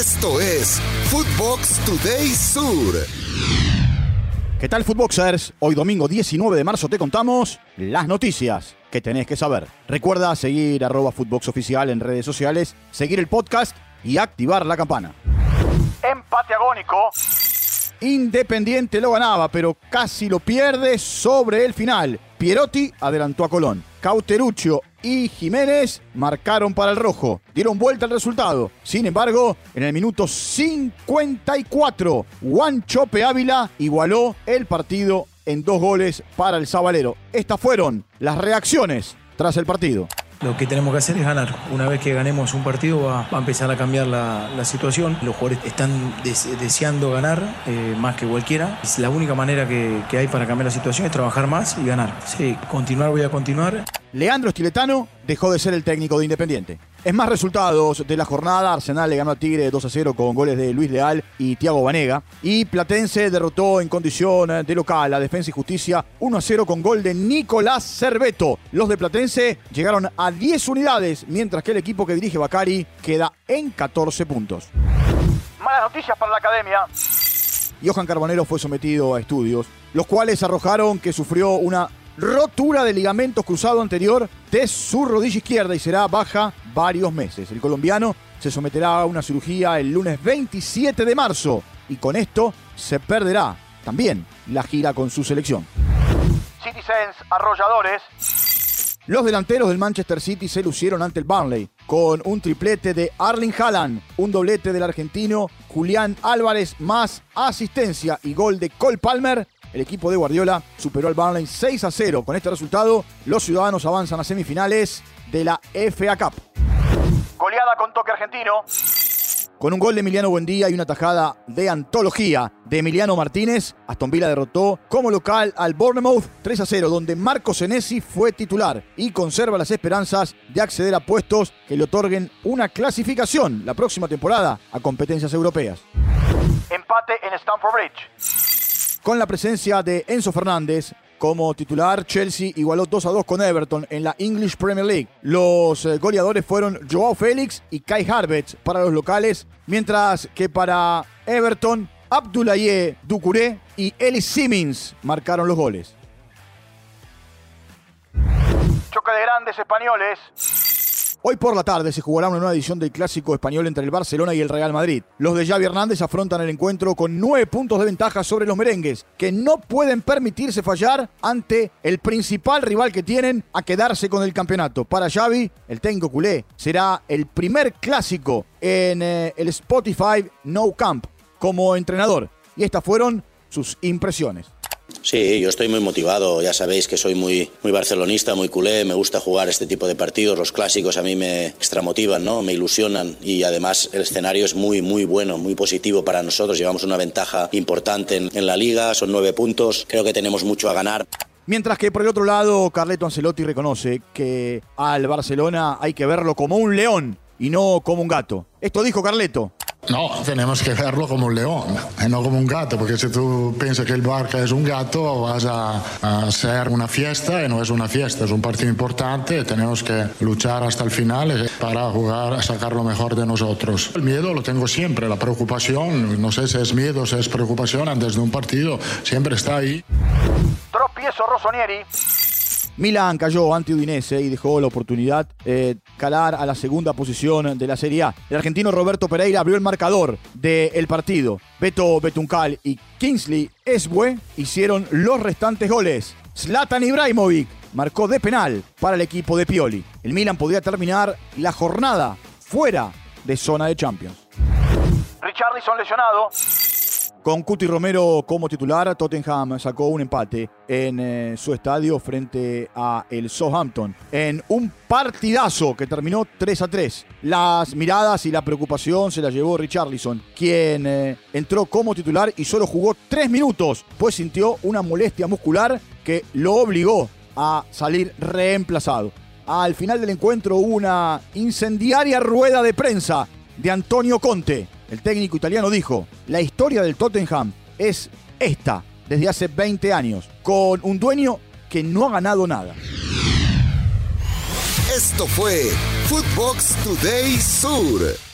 Esto es Footbox Today Sur. ¿Qué tal, Footboxers? Hoy domingo 19 de marzo te contamos las noticias que tenés que saber. Recuerda seguir arroba Footbox Oficial en redes sociales, seguir el podcast y activar la campana. Empate agónico. Independiente lo ganaba, pero casi lo pierde sobre el final. Pierotti adelantó a Colón. Cauteruccio y Jiménez marcaron para el rojo. Dieron vuelta al resultado. Sin embargo, en el minuto 54, Juan Chope Ávila igualó el partido en dos goles para el Sabalero. Estas fueron las reacciones tras el partido. Lo que tenemos que hacer es ganar. Una vez que ganemos un partido va, a empezar a cambiar la, situación. Los jugadores están deseando ganar eh, más que cualquiera. Es la única manera que, que hay para cambiar la situación es trabajar más y ganar. Sí, continuar voy a continuar. Leandro Estiletano dejó de ser el técnico de Independiente. Es más resultados de la jornada. Arsenal le ganó a Tigre 2 a 0 con goles de Luis Leal y Tiago Vanega. Y Platense derrotó en condición de local a Defensa y Justicia 1 a 0 con gol de Nicolás Cerveto. Los de Platense llegaron a 10 unidades, mientras que el equipo que dirige Bacari queda en 14 puntos. Malas noticias para la academia. Johan Carbonero fue sometido a estudios, los cuales arrojaron que sufrió una rotura de ligamentos cruzado anterior de su rodilla izquierda y será baja varios meses. El colombiano se someterá a una cirugía el lunes 27 de marzo y con esto se perderá también la gira con su selección. Citizens arrolladores. Los delanteros del Manchester City se lucieron ante el Burnley con un triplete de Arling Haaland, un doblete del argentino Julián Álvarez más asistencia y gol de Cole Palmer el equipo de Guardiola superó al Burnley 6 a 0. Con este resultado, los ciudadanos avanzan a semifinales de la FA Cup. Goleada con toque argentino. Con un gol de Emiliano Buendía y una tajada de antología de Emiliano Martínez, Aston Villa derrotó como local al Bournemouth 3 a 0, donde Marco Senesi fue titular y conserva las esperanzas de acceder a puestos que le otorguen una clasificación la próxima temporada a competencias europeas. Empate en Stamford Bridge. Con la presencia de Enzo Fernández como titular, Chelsea igualó 2 a 2 con Everton en la English Premier League. Los eh, goleadores fueron Joao Félix y Kai Harvets para los locales, mientras que para Everton, Abdoulaye Ducouré y Ellis Simmons marcaron los goles. Choque de grandes españoles. Hoy por la tarde se jugará una nueva edición del Clásico Español entre el Barcelona y el Real Madrid. Los de Xavi Hernández afrontan el encuentro con nueve puntos de ventaja sobre los merengues, que no pueden permitirse fallar ante el principal rival que tienen a quedarse con el campeonato. Para Xavi, el técnico culé, será el primer clásico en eh, el Spotify No Camp como entrenador. Y estas fueron sus impresiones. Sí, yo estoy muy motivado. Ya sabéis que soy muy, muy barcelonista, muy culé. Me gusta jugar este tipo de partidos. Los clásicos a mí me extramotivan, ¿no? me ilusionan. Y además el escenario es muy, muy bueno, muy positivo para nosotros. Llevamos una ventaja importante en, en la liga. Son nueve puntos. Creo que tenemos mucho a ganar. Mientras que por el otro lado, Carleto Ancelotti reconoce que al Barcelona hay que verlo como un león y no como un gato. Esto dijo Carleto. No, tenemos que verlo como un león y no como un gato, porque si tú piensas que el Barca es un gato, vas a, hacer una fiesta y no es una fiesta, es un partido importante, tenemos que luchar hasta el final para jugar, a sacar lo mejor de nosotros. El miedo lo tengo siempre, la preocupación, no sé si es miedo, si es preocupación antes de un partido, siempre está ahí. Tropiezo Rossonieri. Milan cayó ante Udinese y dejó la oportunidad de calar a la segunda posición de la Serie A. El argentino Roberto Pereira abrió el marcador del partido. Beto Betuncal y Kingsley Esbue hicieron los restantes goles. Zlatan Ibrahimovic marcó de penal para el equipo de Pioli. El Milan podía terminar la jornada fuera de zona de Champions. Richardson lesionado. Con Cuti Romero como titular, Tottenham sacó un empate en eh, su estadio frente a el Southampton en un partidazo que terminó 3 a 3. Las miradas y la preocupación se la llevó Richarlison, quien eh, entró como titular y solo jugó 3 minutos, pues sintió una molestia muscular que lo obligó a salir reemplazado. Al final del encuentro una incendiaria rueda de prensa de Antonio Conte el técnico italiano dijo, la historia del Tottenham es esta, desde hace 20 años, con un dueño que no ha ganado nada. Esto fue Footbox Today Sur.